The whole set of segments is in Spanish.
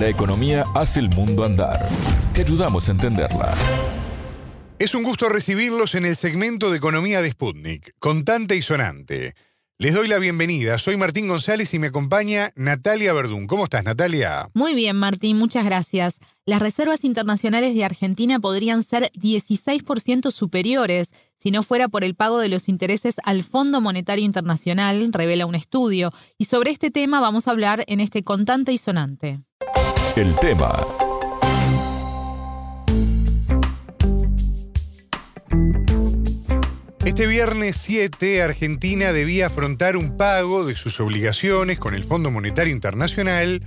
La economía hace el mundo andar. Te ayudamos a entenderla. Es un gusto recibirlos en el segmento de Economía de Sputnik, contante y sonante. Les doy la bienvenida. Soy Martín González y me acompaña Natalia Verdún. ¿Cómo estás, Natalia? Muy bien, Martín, muchas gracias. Las reservas internacionales de Argentina podrían ser 16% superiores si no fuera por el pago de los intereses al Fondo Monetario Internacional, revela un estudio. Y sobre este tema vamos a hablar en este contante y sonante. El tema Este viernes 7, Argentina debía afrontar un pago de sus obligaciones con el Fondo Monetario Internacional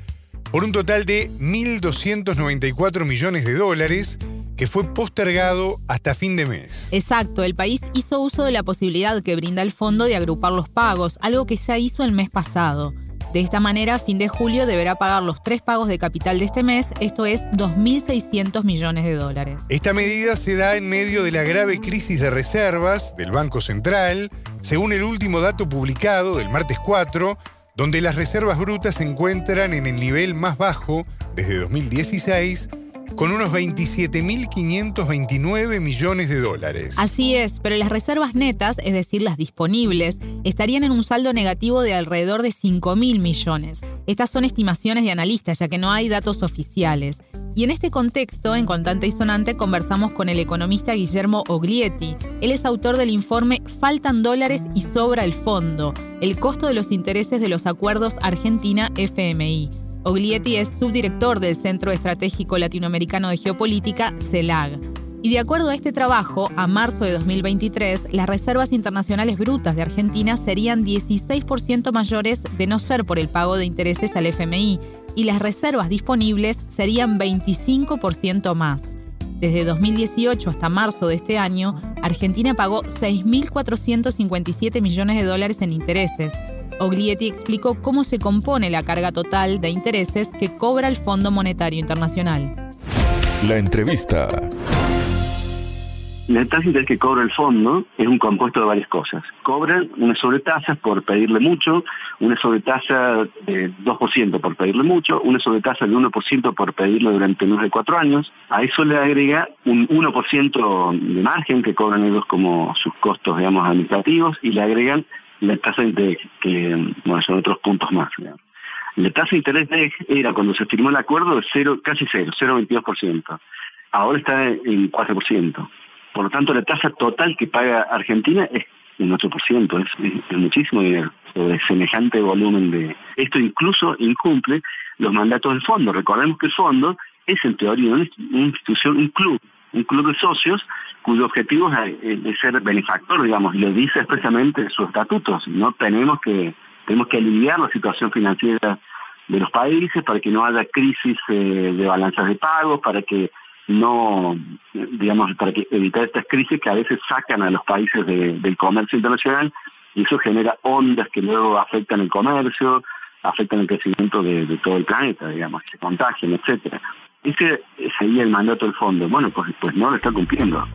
por un total de 1.294 millones de dólares que fue postergado hasta fin de mes. Exacto, el país hizo uso de la posibilidad que brinda el fondo de agrupar los pagos, algo que ya hizo el mes pasado. De esta manera, a fin de julio deberá pagar los tres pagos de capital de este mes, esto es 2.600 millones de dólares. Esta medida se da en medio de la grave crisis de reservas del Banco Central, según el último dato publicado del martes 4, donde las reservas brutas se encuentran en el nivel más bajo desde 2016 con unos 27.529 millones de dólares. Así es, pero las reservas netas, es decir, las disponibles, estarían en un saldo negativo de alrededor de 5.000 millones. Estas son estimaciones de analistas, ya que no hay datos oficiales. Y en este contexto, en Contante y Sonante, conversamos con el economista Guillermo Oglietti. Él es autor del informe Faltan dólares y sobra el fondo, el costo de los intereses de los acuerdos Argentina-FMI. Oglietti es subdirector del Centro Estratégico Latinoamericano de Geopolítica, CELAG. Y de acuerdo a este trabajo, a marzo de 2023, las reservas internacionales brutas de Argentina serían 16% mayores de no ser por el pago de intereses al FMI, y las reservas disponibles serían 25% más. Desde 2018 hasta marzo de este año, Argentina pagó 6.457 millones de dólares en intereses, Oglietti explicó cómo se compone la carga total de intereses que cobra el Fondo Monetario Internacional. La entrevista. La tasa de interés que cobra el fondo es un compuesto de varias cosas. Cobran una sobretasa por pedirle mucho, una sobretasa de 2% por pedirle mucho, una sobretasa de 1% por pedirle durante más de cuatro años. A eso le agrega un 1% de margen que cobran ellos como sus costos, digamos, administrativos y le agregan la tasa de interés, que bueno, son otros puntos más. La tasa de interés de era cuando se firmó el acuerdo de cero, casi cero, 0,22%. Ahora está en 4%. Por lo tanto, la tasa total que paga Argentina es un 8%, es, es, muchísimo dinero sobre semejante volumen de... Esto incluso incumple los mandatos del fondo. Recordemos que el fondo es en teoría una institución, un club, un club de socios cuyo objetivo es, ser benefactor, digamos, y lo dice expresamente en sus estatutos. No tenemos que tenemos que aliviar la situación financiera de los países para que no haya crisis eh, de balanzas de pagos, para que no, digamos, para que evitar estas crisis que a veces sacan a los países del comercio internacional y eso genera ondas que luego afectan el comercio, afectan el crecimiento de, de todo el planeta, digamos, se contagian, etcétera. Ese sería el mandato del fondo. Bueno, pues, pues no lo está cumpliendo.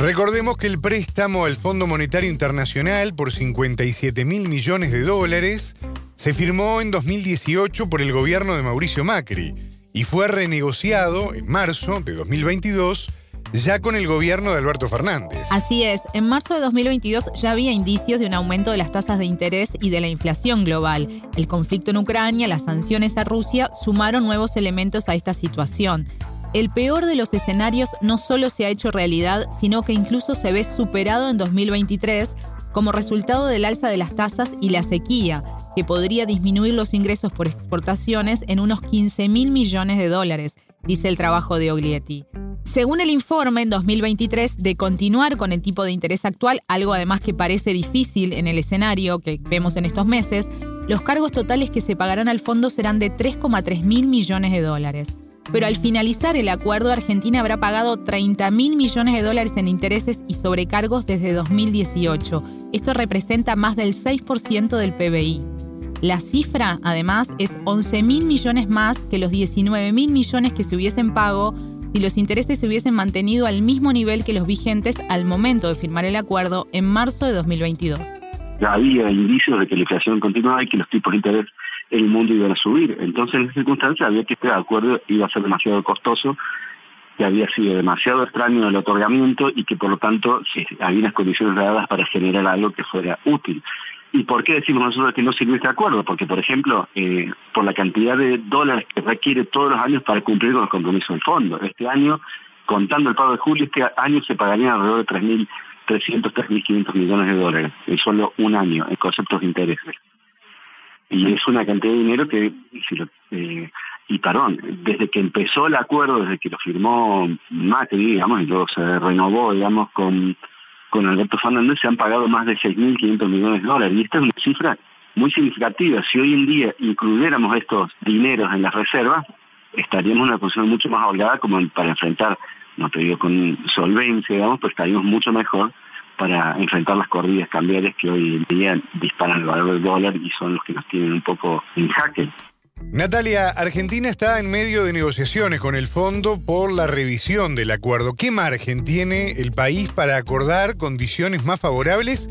Recordemos que el préstamo al Fondo Monetario Internacional por 57 mil millones de dólares se firmó en 2018 por el gobierno de Mauricio Macri y fue renegociado en marzo de 2022 ya con el gobierno de Alberto Fernández. Así es, en marzo de 2022 ya había indicios de un aumento de las tasas de interés y de la inflación global. El conflicto en Ucrania, las sanciones a Rusia sumaron nuevos elementos a esta situación. El peor de los escenarios no solo se ha hecho realidad, sino que incluso se ve superado en 2023 como resultado del alza de las tasas y la sequía, que podría disminuir los ingresos por exportaciones en unos 15 mil millones de dólares, dice el trabajo de Oglietti. Según el informe, en 2023, de continuar con el tipo de interés actual, algo además que parece difícil en el escenario que vemos en estos meses, los cargos totales que se pagarán al fondo serán de 3,3 mil millones de dólares pero al finalizar el acuerdo Argentina habrá pagado 30 mil millones de dólares en intereses y sobrecargos desde 2018. Esto representa más del 6% del PBI. La cifra, además, es 11 mil millones más que los 19 mil millones que se hubiesen pago si los intereses se hubiesen mantenido al mismo nivel que los vigentes al momento de firmar el acuerdo en marzo de 2022. Ya había indicios de que la inflación continuaba y que los tipos de interés el mundo iba a subir. Entonces, en esa circunstancia había que este acuerdo iba a ser demasiado costoso, que había sido demasiado extraño el otorgamiento y que por lo tanto sí, había unas condiciones dadas para generar algo que fuera útil. ¿Y por qué decimos nosotros que no sirvió este acuerdo? Porque, por ejemplo, eh, por la cantidad de dólares que requiere todos los años para cumplir con los compromisos del fondo. Este año, contando el pago de julio, este año se pagarían alrededor de 3.300, 3.500 millones de dólares en solo un año en conceptos de intereses. Y es una cantidad de dinero que, si lo, eh, y perdón, desde que empezó el acuerdo, desde que lo firmó Macri, digamos, y luego se renovó, digamos, con con Alberto Fernández se han pagado más de 6.500 millones de dólares. Y esta es una cifra muy significativa. Si hoy en día incluyéramos estos dineros en las reservas, estaríamos en una posición mucho más holgada como para enfrentar, no te digo con solvencia, digamos, pero estaríamos mucho mejor para enfrentar las corridas cambiarias que hoy en día disparan el valor del dólar y son los que nos tienen un poco en jaque. Natalia, Argentina está en medio de negociaciones con el fondo por la revisión del acuerdo. ¿Qué margen tiene el país para acordar condiciones más favorables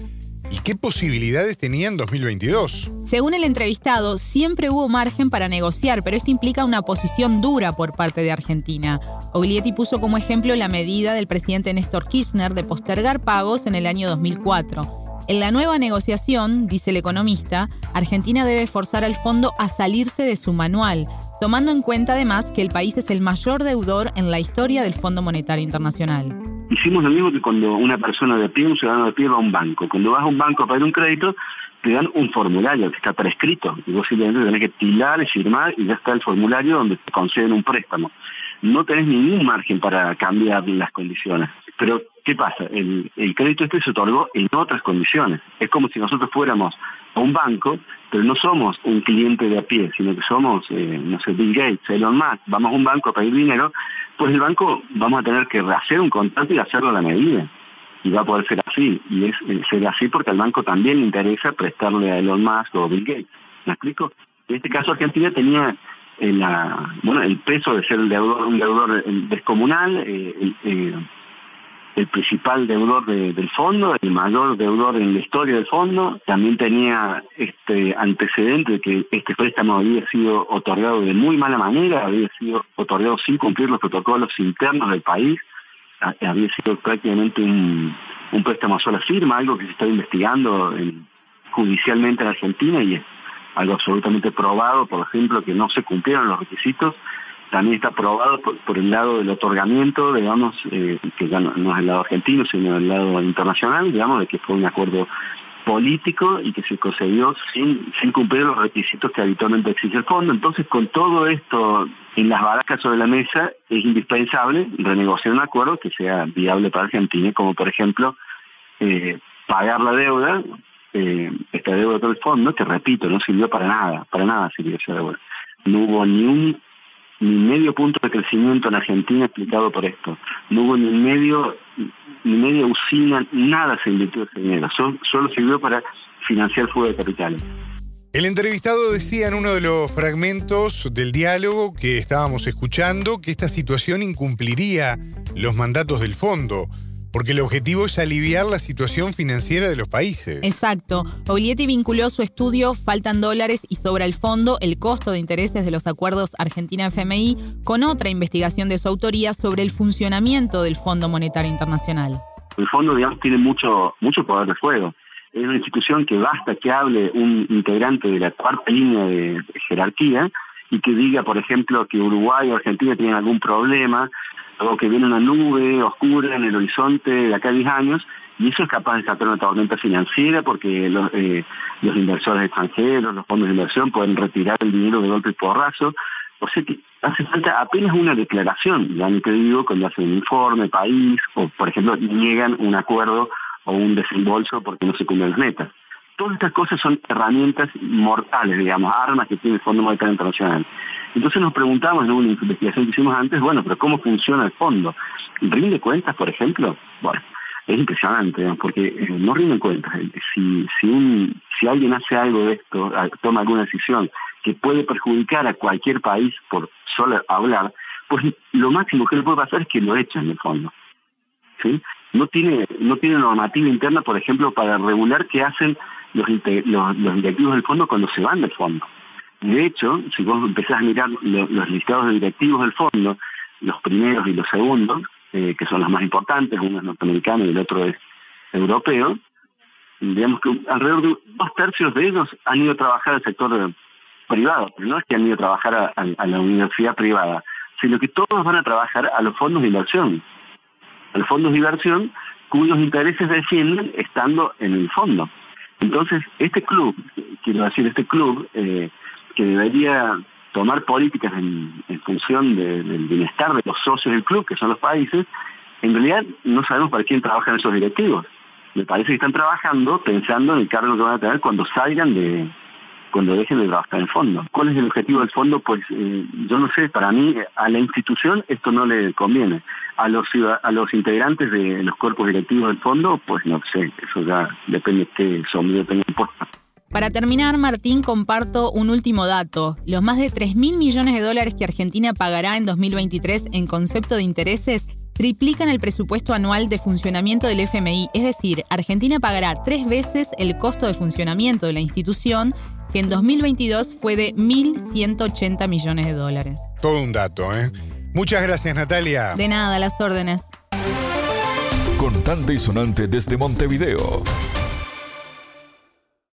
y qué posibilidades tenía en 2022? Según el entrevistado, siempre hubo margen para negociar, pero esto implica una posición dura por parte de Argentina. Oglietti puso como ejemplo la medida del presidente Néstor Kirchner de postergar pagos en el año 2004. En la nueva negociación, dice el economista, Argentina debe forzar al fondo a salirse de su manual, tomando en cuenta además que el país es el mayor deudor en la historia del Fondo Monetario Internacional. Hicimos lo mismo que cuando una persona de pie, un ciudadano de pie va a un banco. Cuando vas a un banco a pedir un crédito, te dan un formulario que está prescrito. Y vos simplemente tenés que tilar y firmar y ya está el formulario donde te conceden un préstamo. No tenés ningún margen para cambiar las condiciones. Pero, ¿qué pasa? El, crédito este se otorgó en otras condiciones. Es como si nosotros fuéramos a un banco, pero no somos un cliente de a pie, sino que somos, eh, no sé, Bill Gates, Elon Musk, vamos a un banco a pedir dinero, pues el banco vamos a tener que hacer un contrato y hacerlo a la medida. Y va a poder ser así. Y es eh, ser así porque al banco también le interesa prestarle a Elon Musk o Bill Gates. ¿Me explico? En este caso Argentina tenía eh, la, bueno, el peso de ser un deudor, un deudor descomunal, eh, el principal deudor del fondo, el mayor deudor en la historia del fondo, también tenía este antecedente de que este préstamo había sido otorgado de muy mala manera, había sido otorgado sin cumplir los protocolos internos del país, había sido prácticamente un, préstamo a sola firma, algo que se está investigando judicialmente en Argentina y es algo absolutamente probado, por ejemplo, que no se cumplieron los requisitos también está aprobado por, el lado del otorgamiento, digamos, eh, que ya no, es el lado argentino, sino el lado internacional, digamos, de que fue un acuerdo político y que se concedió sin, sin cumplir los requisitos que habitualmente exige el fondo. Entonces, con todo esto en las baracas sobre la mesa, es indispensable renegociar un acuerdo que sea viable para Argentina, como por ejemplo eh, pagar la deuda, eh, esta deuda del fondo, que repito, no sirvió para nada, para nada sirvió esa deuda. No hubo ni un ni medio punto de crecimiento en Argentina explicado por esto. No hubo ni medio ni media usina, nada se invirtió ese dinero. Solo, sirvió para financiar fuego de capitales. El entrevistado decía en uno de los fragmentos del diálogo que estábamos escuchando que esta situación incumpliría los mandatos del fondo. Porque el objetivo es aliviar la situación financiera de los países. Exacto. Oglietti vinculó su estudio Faltan dólares y sobra el fondo, el costo de intereses de los acuerdos Argentina-FMI, con otra investigación de su autoría sobre el funcionamiento del Fondo Monetario Internacional. El fondo, digamos, tiene mucho, mucho poder de fuego. Es una institución que basta que hable un integrante de la cuarta línea de jerarquía y que diga, por ejemplo, que Uruguay o Argentina tienen algún problema o que viene una nube oscura en el horizonte de acá a 10 años, y eso es capaz de sacar una tormenta financiera porque los, eh, los inversores extranjeros, los fondos de inversión pueden retirar el dinero de golpe y porrazo. O sea que hace falta apenas una declaración, ya ni te digo, cuando hacen un informe, país, o por ejemplo niegan un acuerdo o un desembolso porque no se cumplen las metas. Todas estas cosas son herramientas mortales, digamos, armas que tiene el Fondo Monetario Internacional. Entonces nos preguntamos en una investigación que hicimos antes, bueno, pero ¿cómo funciona el fondo? ¿Rinde cuentas, por ejemplo? Bueno, es impresionante, porque eh, no rinde cuentas. Si, si, un, si alguien hace algo de esto, toma alguna decisión que puede perjudicar a cualquier país por solo hablar, pues lo máximo que le puede pasar es que lo echen en el fondo. ¿sí? No tiene no tiene normativa interna, por ejemplo, para regular qué hacen los, los, los directivos del fondo cuando se van del fondo. De hecho, si vos empezás a mirar los listados de directivos del fondo, los primeros y los segundos, eh, que son los más importantes, uno es norteamericano y el otro es europeo, digamos que alrededor de dos tercios de ellos han ido a trabajar al sector privado, pero no es que han ido a trabajar a, la universidad privada, sino que todos van a trabajar a los fondos de inversión, a los fondos de inversión cuyos intereses defienden estando en el fondo. Entonces, este club, quiero decir, este club eh, que debería tomar políticas en, función del bienestar de los socios del club, que son los países, en realidad no sabemos para quién trabajan esos directivos. Me parece que están trabajando pensando en el cargo que van a tener cuando salgan de, cuando dejen de trabajar en el fondo. ¿Cuál es el objetivo del fondo? Pues eh, yo no sé, para mí a la institución esto no le conviene. A los a los integrantes de los cuerpos directivos del fondo, pues no sé, eso ya depende de qué sombrero tengan puesto. Para terminar, Martín, comparto un último dato. Los más de 3 mil millones de dólares que Argentina pagará en 2023 en concepto de intereses triplican el presupuesto anual de funcionamiento del FMI. Es decir, Argentina pagará tres veces el costo de funcionamiento de la institución, que en 2022 fue de 1.180 millones de dólares. Todo un dato, ¿eh? Muchas gracias, Natalia. De nada, las órdenes. Contante y sonante desde Montevideo.